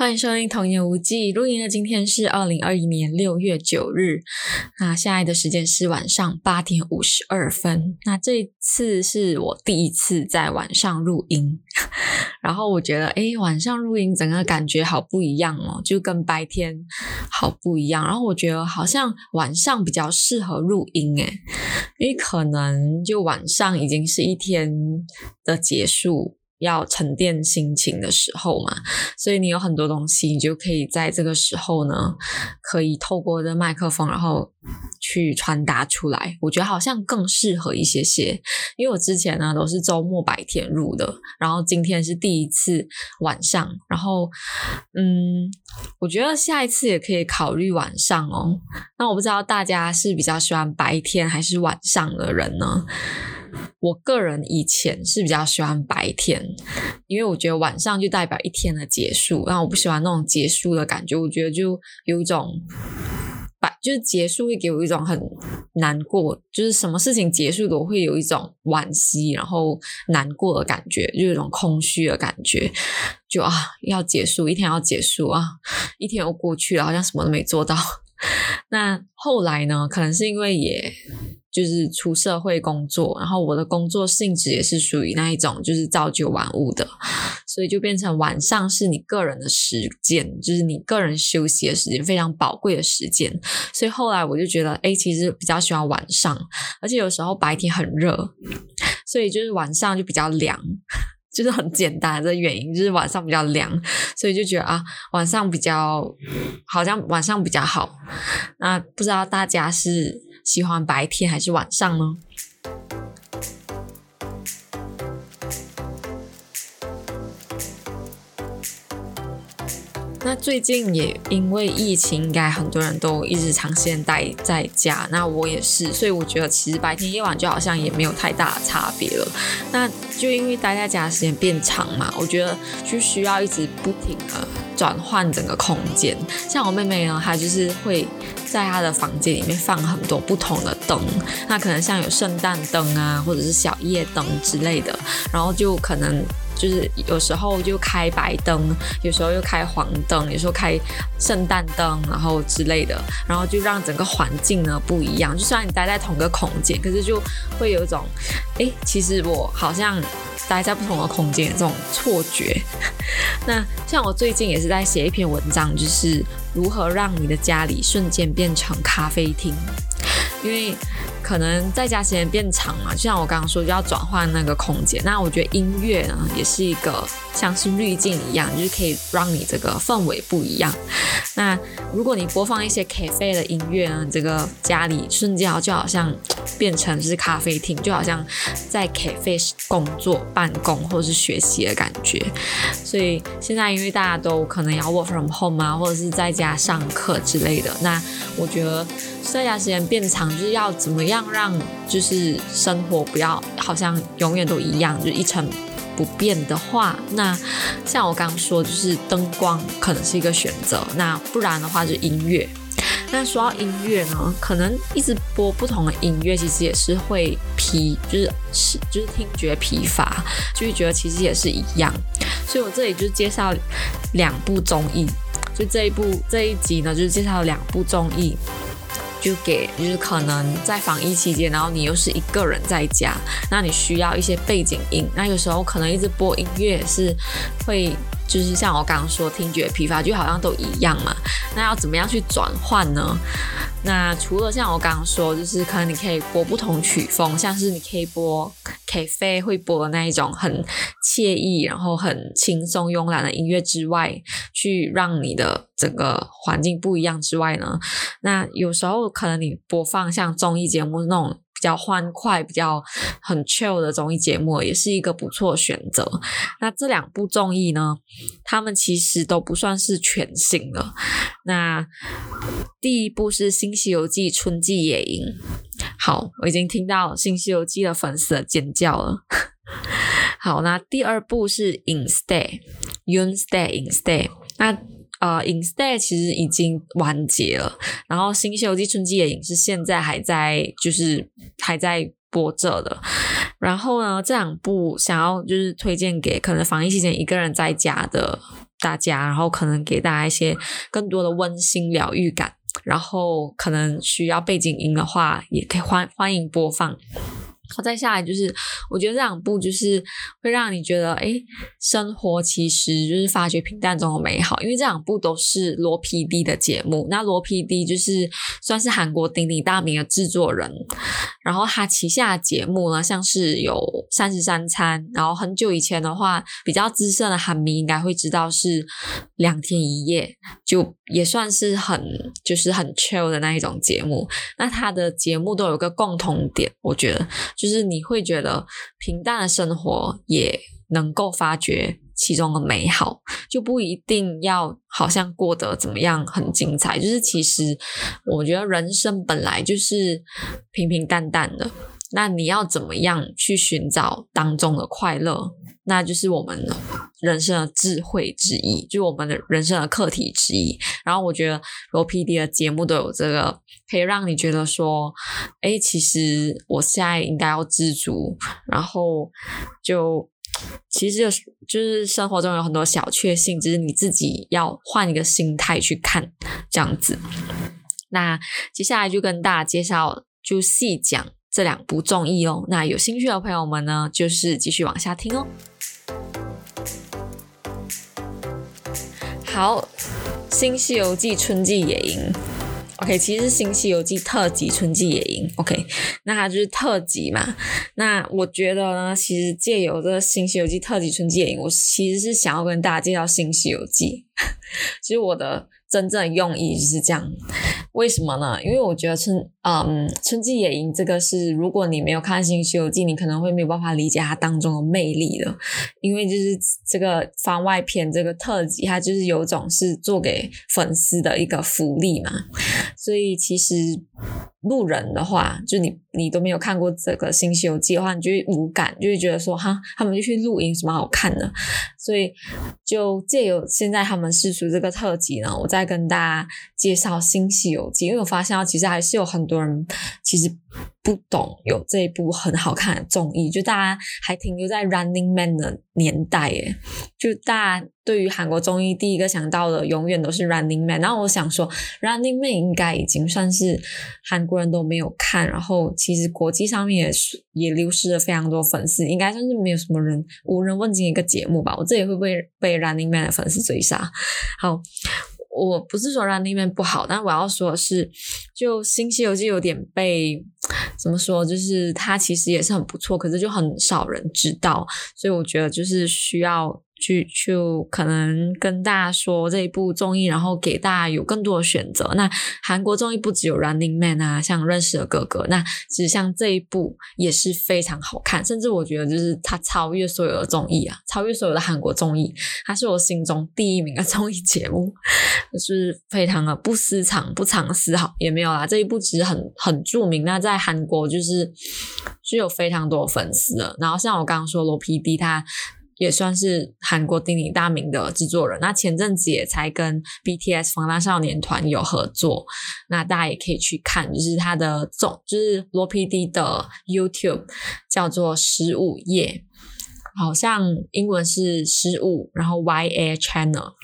欢迎收听《童言无忌》。录音的今天是二零二一年六月九日，那现在的时间是晚上八点五十二分。那这次是我第一次在晚上录音，然后我觉得，诶，晚上录音整个感觉好不一样哦，就跟白天好不一样。然后我觉得好像晚上比较适合录音，诶，因为可能就晚上已经是一天的结束。要沉淀心情的时候嘛，所以你有很多东西，你就可以在这个时候呢，可以透过这麦克风，然后去传达出来。我觉得好像更适合一些些，因为我之前呢都是周末白天录的，然后今天是第一次晚上，然后嗯，我觉得下一次也可以考虑晚上哦。那我不知道大家是比较喜欢白天还是晚上的人呢？我个人以前是比较喜欢白天，因为我觉得晚上就代表一天的结束，然后我不喜欢那种结束的感觉，我觉得就有一种白，就是结束会给我一种很难过，就是什么事情结束都会有一种惋惜，然后难过的感觉，就有一种空虚的感觉，就啊要结束，一天要结束啊，一天又过去了，好像什么都没做到。那后来呢？可能是因为也。就是出社会工作，然后我的工作性质也是属于那一种，就是朝九晚五的，所以就变成晚上是你个人的时间，就是你个人休息的时间，非常宝贵的时间。所以后来我就觉得，哎，其实比较喜欢晚上，而且有时候白天很热，所以就是晚上就比较凉，就是很简单的原因，就是晚上比较凉，所以就觉得啊，晚上比较好像晚上比较好。那不知道大家是？喜欢白天还是晚上呢？那最近也因为疫情，应该很多人都一直长时间待在家，那我也是，所以我觉得其实白天夜晚就好像也没有太大的差别了。那就因为待在家的时间变长嘛，我觉得就需要一直不停的转换整个空间。像我妹妹呢，她就是会在她的房间里面放很多不同的灯，那可能像有圣诞灯啊，或者是小夜灯之类的，然后就可能。就是有时候就开白灯，有时候又开黄灯，有时候开圣诞灯，然后之类的，然后就让整个环境呢不一样。就算你待在同个空间，可是就会有一种，诶，其实我好像待在不同的空间这种错觉。那像我最近也是在写一篇文章，就是如何让你的家里瞬间变成咖啡厅，因为。可能在家时间变长嘛，就像我刚刚说，就要转换那个空间。那我觉得音乐呢，也是一个像是滤镜一样，就是可以让你这个氛围不一样。那如果你播放一些 cafe 的音乐呢，这个家里瞬间就好像变成是咖啡厅，就好像在 cafe 工作、办公或者是学习的感觉。所以现在因为大家都可能要 work from home 啊，或者是在家上课之类的，那我觉得生涯时间变长，就是要怎么样？让就是生活不要好像永远都一样，就是一成不变的话，那像我刚刚说，就是灯光可能是一个选择。那不然的话，就音乐。那说到音乐呢，可能一直播不同的音乐，其实也是会疲，就是是就是听觉疲乏，就会觉得其实也是一样。所以我这里就介绍两部综艺，就这一部这一集呢，就是介绍两部综艺。就给，就是可能在防疫期间，然后你又是一个人在家，那你需要一些背景音，那有时候可能一直播音乐是会。就是像我刚刚说，听觉疲乏就好像都一样嘛。那要怎么样去转换呢？那除了像我刚刚说，就是可能你可以播不同曲风，像是你可以播 cafe 会播的那一种很惬意，然后很轻松慵懒的音乐之外，去让你的整个环境不一样之外呢，那有时候可能你播放像综艺节目那种。比较欢快、比较很 chill 的综艺节目也是一个不错的选择。那这两部综艺呢，他们其实都不算是全新的。那第一部是《新西游记》春季野营。好，我已经听到《新西游记》的粉丝的尖叫了。好，那第二部是 Instead，You Stay Instead。那呃，Instead 其实已经完结了，然后《新西游记春季野营》是现在还在，就是还在播着的。然后呢，这两部想要就是推荐给可能防疫期间一个人在家的大家，然后可能给大家一些更多的温馨疗愈感。然后可能需要背景音的话，也可以欢欢迎播放。好，再下来就是，我觉得这两部就是会让你觉得，哎，生活其实就是发掘平淡中的美好。因为这两部都是罗 PD 的节目，那罗 PD 就是算是韩国鼎鼎大名的制作人，然后他旗下的节目呢，像是有《三十三餐》，然后很久以前的话，比较资深的韩迷应该会知道是《两天一夜》，就也算是很就是很 chill 的那一种节目。那他的节目都有个共同点，我觉得。就是你会觉得平淡的生活也能够发掘其中的美好，就不一定要好像过得怎么样很精彩。就是其实我觉得人生本来就是平平淡淡的，那你要怎么样去寻找当中的快乐？那就是我们人生的智慧之一，就我们的人生的课题之一。然后我觉得罗 PD 的节目都有这个，可以让你觉得说，哎，其实我现在应该要知足。然后就其实就是生活中有很多小确幸，只是你自己要换一个心态去看这样子。那接下来就跟大家介绍，就细讲这两部综艺哦。那有兴趣的朋友们呢，就是继续往下听哦。好，《新西游记》春季野营，OK，其实《新西游记》特辑春季野营，OK，那它就是特辑嘛。那我觉得呢，其实借由这《新西游记》特辑春季野营，我其实是想要跟大家介绍《新西游记》。其实我的。真正用意就是这样，为什么呢？因为我觉得春，嗯，春季野营这个是，如果你没有看《新西游记》，你可能会没有办法理解它当中的魅力的。因为就是这个番外篇这个特辑，它就是有种是做给粉丝的一个福利嘛。所以其实路人的话，就你你都没有看过这个《新西游记》的话，你就会无感，就会觉得说哈，他们就去露营，什么好看的？所以就借由现在他们试出这个特辑呢，我。再跟大家介绍《新西游记》，因为我发现其实还是有很多人其实不懂有这一部很好看的综艺，就大家还停留在 Running Man 的年代耶，就大家对于韩国综艺第一个想到的永远都是 Running Man，然后我想说 Running Man 应该已经算是韩国人都没有看，然后其实国际上面也是也流失了非常多粉丝，应该算是没有什么人无人问津一个节目吧？我这里会不会被 Running Man 的粉丝追杀？好。我不是说 Running Man 不好，但我要说的是，就《新西游记》有点被怎么说，就是它其实也是很不错，可是就很少人知道，所以我觉得就是需要。去去可能跟大家说这一部综艺，然后给大家有更多的选择。那韩国综艺不只有 Running Man 啊，像认识的哥哥，那其实像这一部也是非常好看，甚至我觉得就是它超越所有的综艺啊，超越所有的韩国综艺，它是我心中第一名的综艺节目，就是非常的不私藏、不藏私好，也没有啦。这一部其实很很著名，那在韩国就是是有非常多粉丝的。然后像我刚刚说罗 PD 他。也算是韩国鼎鼎大名的制作人，那前阵子也才跟 BTS 防弹少年团有合作，那大家也可以去看，就是他的总，就是罗 PD 的 YouTube 叫做十五夜，好像英文是十五，然后 YA Channel。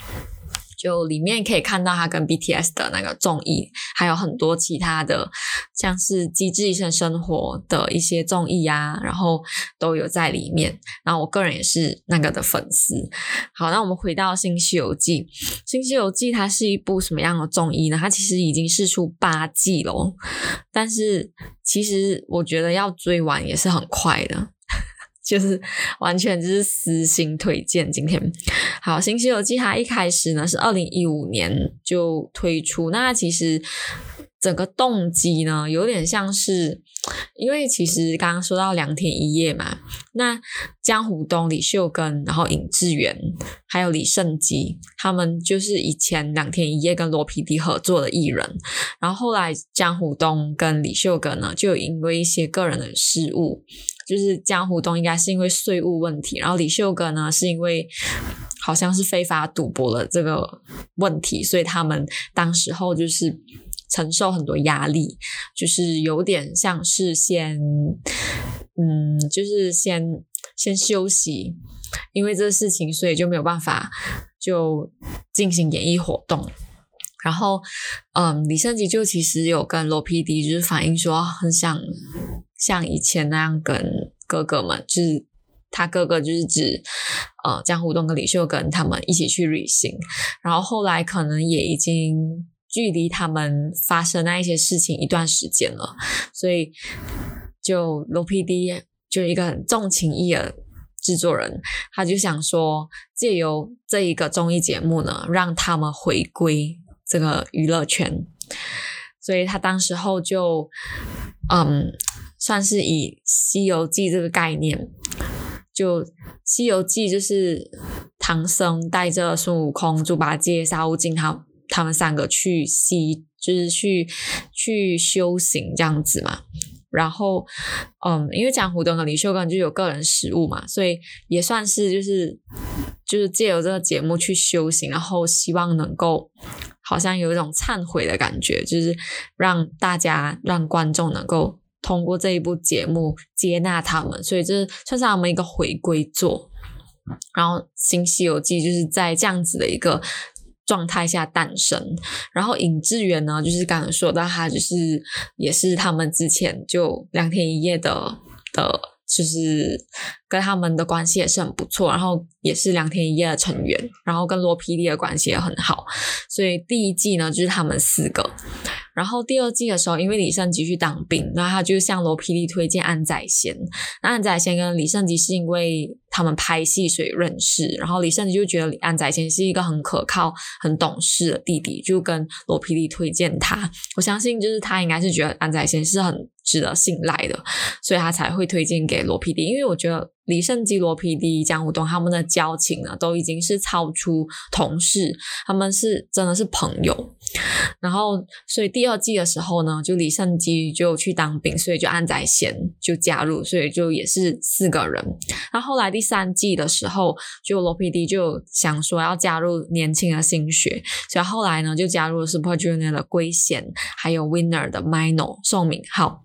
就里面可以看到他跟 BTS 的那个综艺，还有很多其他的，像是《机智医生生活》的一些综艺啊，然后都有在里面。然后我个人也是那个的粉丝。好，那我们回到《新西游记》，《新西游记》它是一部什么样的综艺呢？它其实已经试出八季了，但是其实我觉得要追完也是很快的。就是完全就是私心推荐。今天好，《新西游记》它一开始呢是二零一五年就推出，那其实整个动机呢有点像是，因为其实刚刚说到两天一夜嘛，那姜虎东、李秀根，然后尹志源，还有李胜基，他们就是以前两天一夜跟罗 PD 合作的艺人，然后后来姜虎东跟李秀根呢就因为一些个人的失误。就是姜虎东应该是因为税务问题，然后李秀根呢是因为好像是非法赌博的这个问题，所以他们当时候就是承受很多压力，就是有点像是先，嗯，就是先先休息，因为这个事情，所以就没有办法就进行演艺活动。然后，嗯，李圣吉就其实有跟罗 PD 就是反映说，很想像以前那样跟哥哥们，就是他哥哥就是指呃江湖东跟李秀根他们一起去旅行。然后后来可能也已经距离他们发生那一些事情一段时间了，所以就罗 PD 就一个很重情义的制作人，他就想说借由这一个综艺节目呢，让他们回归。这个娱乐圈，所以他当时候就，嗯，算是以《西游记》这个概念，就《西游记》就是唐僧带着孙悟空、猪八戒、沙悟净他他们三个去西，就是去去修行这样子嘛。然后，嗯，因为江湖灯和李秀根就有个人实务嘛，所以也算是就是就是借由这个节目去修行，然后希望能够。好像有一种忏悔的感觉，就是让大家、让观众能够通过这一部节目接纳他们，所以这算是他们一个回归作。然后《新西游记》就是在这样子的一个状态下诞生。然后尹志源呢，就是刚刚说到他，就是也是他们之前就两天一夜的的。就是跟他们的关系也是很不错，然后也是两天一夜的成员，然后跟罗 PD 的关系也很好，所以第一季呢就是他们四个。然后第二季的时候，因为李圣吉去当兵，然后他就向罗 PD 推荐安宰贤。那安宰贤跟李圣吉是因为他们拍戏所以认识，然后李圣吉就觉得安宰贤是一个很可靠、很懂事的弟弟，就跟罗 PD 推荐他。我相信就是他应该是觉得安宰贤是很值得信赖的，所以他才会推荐给罗 PD。因为我觉得。李圣吉、罗 PD、江湖东他们的交情呢，都已经是超出同事，他们是真的是朋友。然后，所以第二季的时候呢，就李圣基就去当兵，所以就安宰贤就加入，所以就也是四个人。然后后来第三季的时候，就罗 PD 就想说要加入年轻的新血，所以后来呢就加入了 Super Junior 的圭贤，还有 Winner 的 Mino 宋敏浩。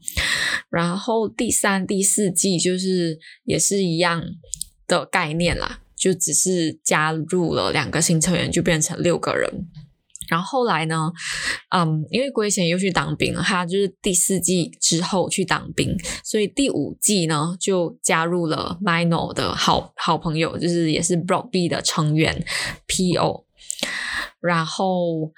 然后第三、第四季就是也是一样的概念啦，就只是加入了两个新成员，就变成六个人。然后后来呢，嗯，因为圭贤又去当兵了，他就是第四季之后去当兵，所以第五季呢就加入了 Mino 的好好朋友，就是也是 Block B 的成员 PO，然后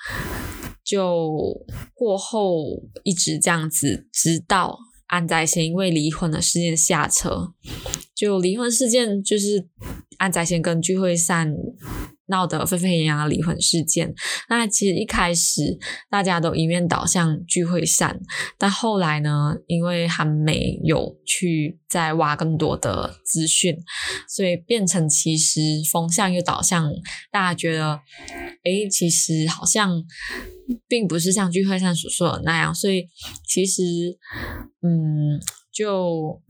就过后一直这样子，直到。安宰贤因为离婚的事件下车，就离婚事件就是安宰贤跟具惠善闹得沸沸扬扬的离婚事件。那其实一开始大家都一面倒向具惠善，但后来呢，因为还没有去再挖更多的资讯，所以变成其实风向又倒向大家觉得，诶，其实好像。并不是像聚会上所说的那样，所以其实，嗯，就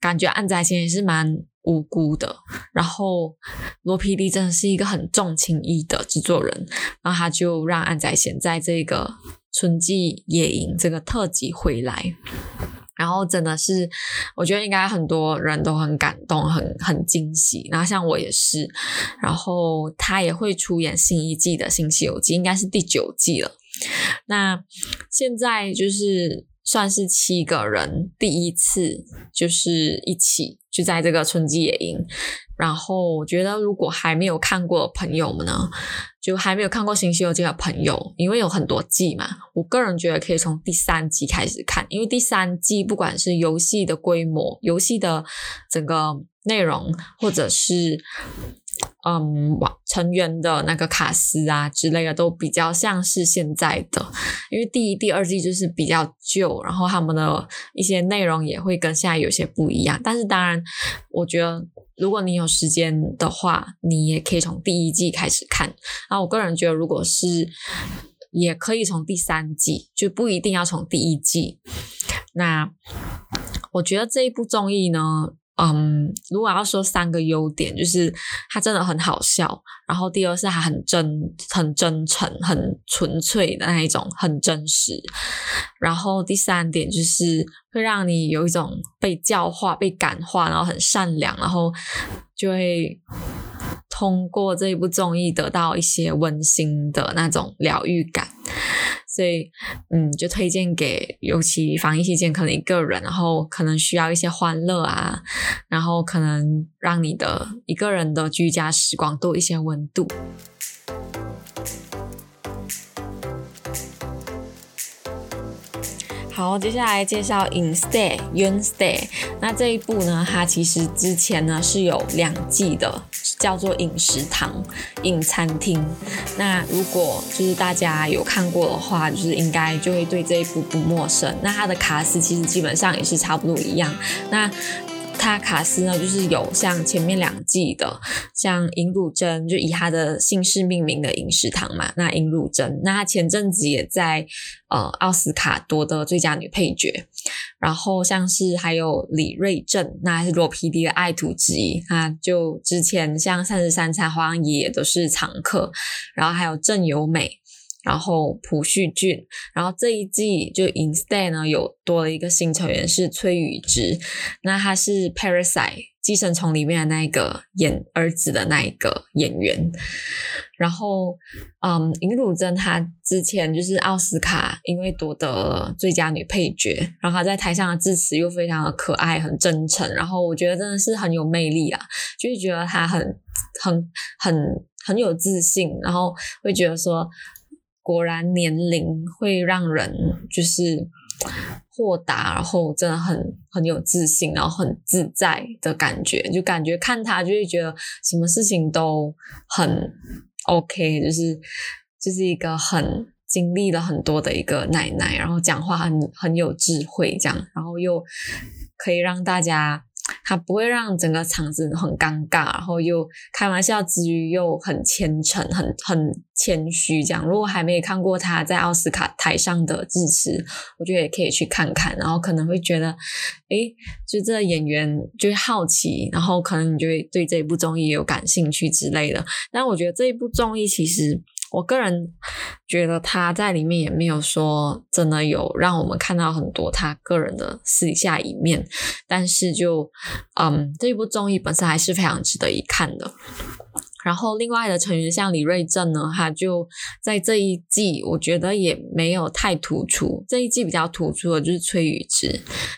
感觉安宰贤也是蛮无辜的。然后罗 PD 真的是一个很重情义的制作人，然后他就让安宰贤在这个春季野营这个特辑回来。然后真的是，我觉得应该很多人都很感动，很很惊喜。然后像我也是，然后他也会出演新一季的《新西游记》，应该是第九季了。那现在就是算是七个人第一次就是一起就在这个春季野营。然后我觉得，如果还没有看过朋友们呢，就还没有看过《新西游记》的朋友，因为有很多季嘛，我个人觉得可以从第三季开始看，因为第三季不管是游戏的规模、游戏的整个内容，或者是。嗯，成员的那个卡司啊之类的都比较像是现在的，因为第一、第二季就是比较旧，然后他们的一些内容也会跟现在有些不一样。但是当然，我觉得如果你有时间的话，你也可以从第一季开始看。那我个人觉得，如果是也可以从第三季，就不一定要从第一季。那我觉得这一部综艺呢。嗯，如果要说三个优点，就是他真的很好笑，然后第二是他很真、很真诚、很纯粹的那一种，很真实，然后第三点就是会让你有一种被教化、被感化，然后很善良，然后就会通过这一部综艺得到一些温馨的那种疗愈感。所以，嗯，就推荐给尤其防疫期间可能一个人，然后可能需要一些欢乐啊，然后可能让你的一个人的居家时光多一些温度。好，接下来介绍 Instead Yoonstay。那这一部呢，它其实之前呢是有两季的。叫做饮食堂、饮餐厅。那如果就是大家有看过的话，就是应该就会对这一部不陌生。那它的卡司其实基本上也是差不多一样。那他卡斯呢，就是有像前面两季的，像尹汝贞，就以她的姓氏命名的饮食堂嘛。那尹汝贞，那她前阵子也在呃奥斯卡夺得最佳女配角。然后像是还有李瑞镇，那还是罗 PD 的爱徒之一，他就之前像三十三餐花样爷爷都是常客。然后还有郑有美。然后朴叙俊，然后这一季就 Instead 呢有多了一个新成员是崔宇植，那他是 Parasite 寄生虫里面的那一个演儿子的那一个演员。然后，嗯，尹汝贞她之前就是奥斯卡，因为夺得最佳女配角，然后她在台上的致辞又非常的可爱、很真诚，然后我觉得真的是很有魅力啊，就是觉得她很、很、很、很有自信，然后会觉得说。果然年龄会让人就是豁达，然后真的很很有自信，然后很自在的感觉，就感觉看他就会觉得什么事情都很 OK，就是就是一个很经历了很多的一个奶奶，然后讲话很很有智慧这样，然后又可以让大家。他不会让整个场子很尴尬，然后又开玩笑之余又很虔诚、很很谦虚这样。如果还没有看过他在奥斯卡台上的致辞，我觉得也可以去看看，然后可能会觉得，诶，就这演员就会好奇，然后可能你就会对这部综艺有感兴趣之类的。但我觉得这一部综艺其实。我个人觉得他在里面也没有说真的有让我们看到很多他个人的私底下一面，但是就嗯，这一部综艺本身还是非常值得一看的。然后另外的成员像李瑞镇呢，他就在这一季我觉得也没有太突出。这一季比较突出的就是崔宇植，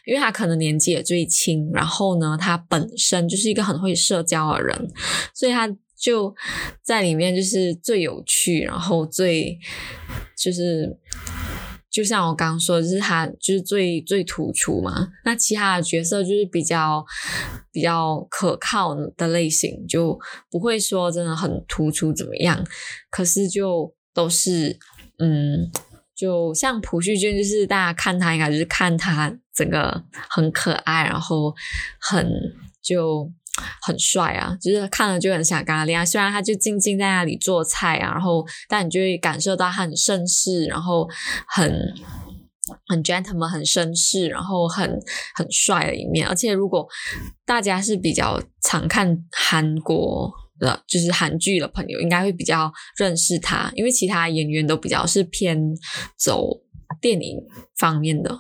因为他可能年纪也最轻，然后呢，他本身就是一个很会社交的人，所以他。就在里面就是最有趣，然后最就是就像我刚刚说，就是他就是最最突出嘛。那其他的角色就是比较比较可靠的类型，就不会说真的很突出怎么样。可是就都是嗯，就像朴叙俊，就是大家看他应该就是看他整个很可爱，然后很就。很帅啊，就是看了就很想跟他恋爱。虽然他就静静在那里做菜啊，然后但你就会感受到他很绅士，然后很很 gentleman，很绅士，然后很很帅的一面。而且如果大家是比较常看韩国的，就是韩剧的朋友，应该会比较认识他，因为其他演员都比较是偏走。电影方面的，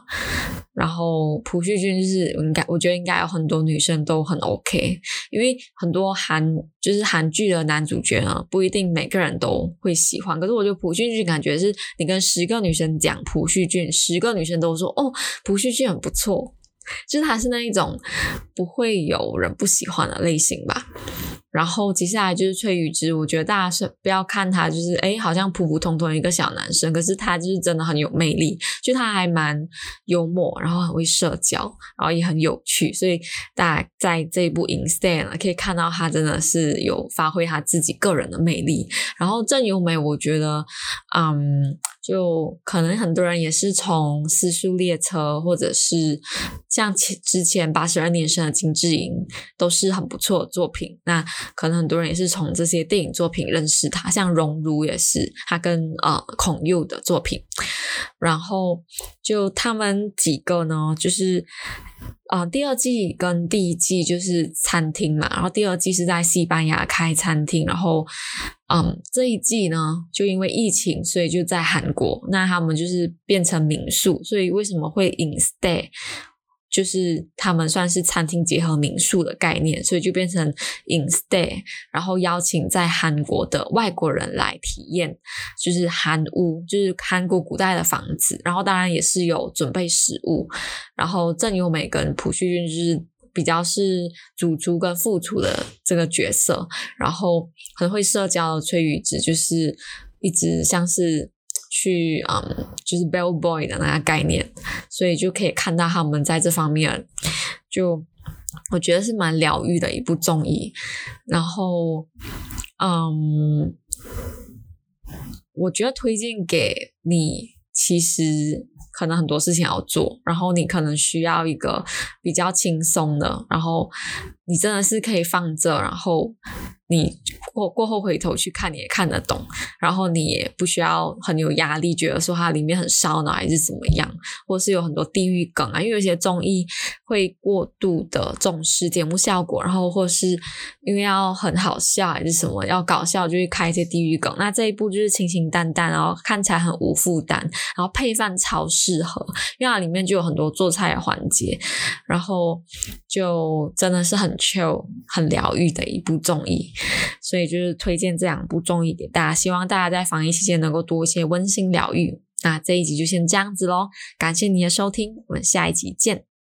然后朴叙俊就是应该，我觉得应该有很多女生都很 OK，因为很多韩就是韩剧的男主角呢，不一定每个人都会喜欢。可是我觉得朴叙俊感觉是，你跟十个女生讲朴叙俊，十个女生都说哦，朴叙俊很不错，就是他是那一种不会有人不喜欢的类型吧。然后接下来就是崔宇植，我觉得大家是不要看他，就是诶好像普普通通一个小男生，可是他就是真的很有魅力，就他还蛮幽默，然后很会社交，然后也很有趣，所以大家在这一部 Instead 可以看到他真的是有发挥他自己个人的魅力。然后郑有美，我觉得，嗯。就可能很多人也是从《私塾列车》或者是像前之前八十二年生的金智英都是很不错的作品。那可能很多人也是从这些电影作品认识他，像《熔炉》也是他跟呃孔侑的作品。然后就他们几个呢，就是啊、呃，第二季跟第一季就是餐厅嘛，然后第二季是在西班牙开餐厅，然后嗯，这一季呢，就因为疫情，所以就在韩国，那他们就是变成民宿，所以为什么会 InStay？就是他们算是餐厅结合民宿的概念，所以就变成 InStay，然后邀请在韩国的外国人来体验，就是韩屋，就是韩国古代的房子，然后当然也是有准备食物，然后郑有美跟朴叙俊就是比较是主厨跟副厨的这个角色，然后很会社交的崔宇植就是一直像是。去嗯，就是 bellboy 的那个概念，所以就可以看到他们在这方面，就我觉得是蛮疗愈的一部综艺。然后，嗯，我觉得推荐给你，其实可能很多事情要做，然后你可能需要一个比较轻松的，然后你真的是可以放着，然后。你过过后回头去看，你也看得懂，然后你也不需要很有压力，觉得说它里面很烧脑还是怎么样，或是有很多地狱梗啊，因为有些综艺会过度的重视节目效果，然后或是因为要很好笑还是什么要搞笑，就会开一些地狱梗。那这一部就是清清淡淡，然后看起来很无负担，然后配饭超适合，因为它里面就有很多做菜的环节，然后就真的是很 chill 很疗愈的一部综艺。所以也就是推荐这两部综艺给大家，希望大家在防疫期间能够多一些温馨疗愈。那这一集就先这样子喽，感谢你的收听，我们下一集见。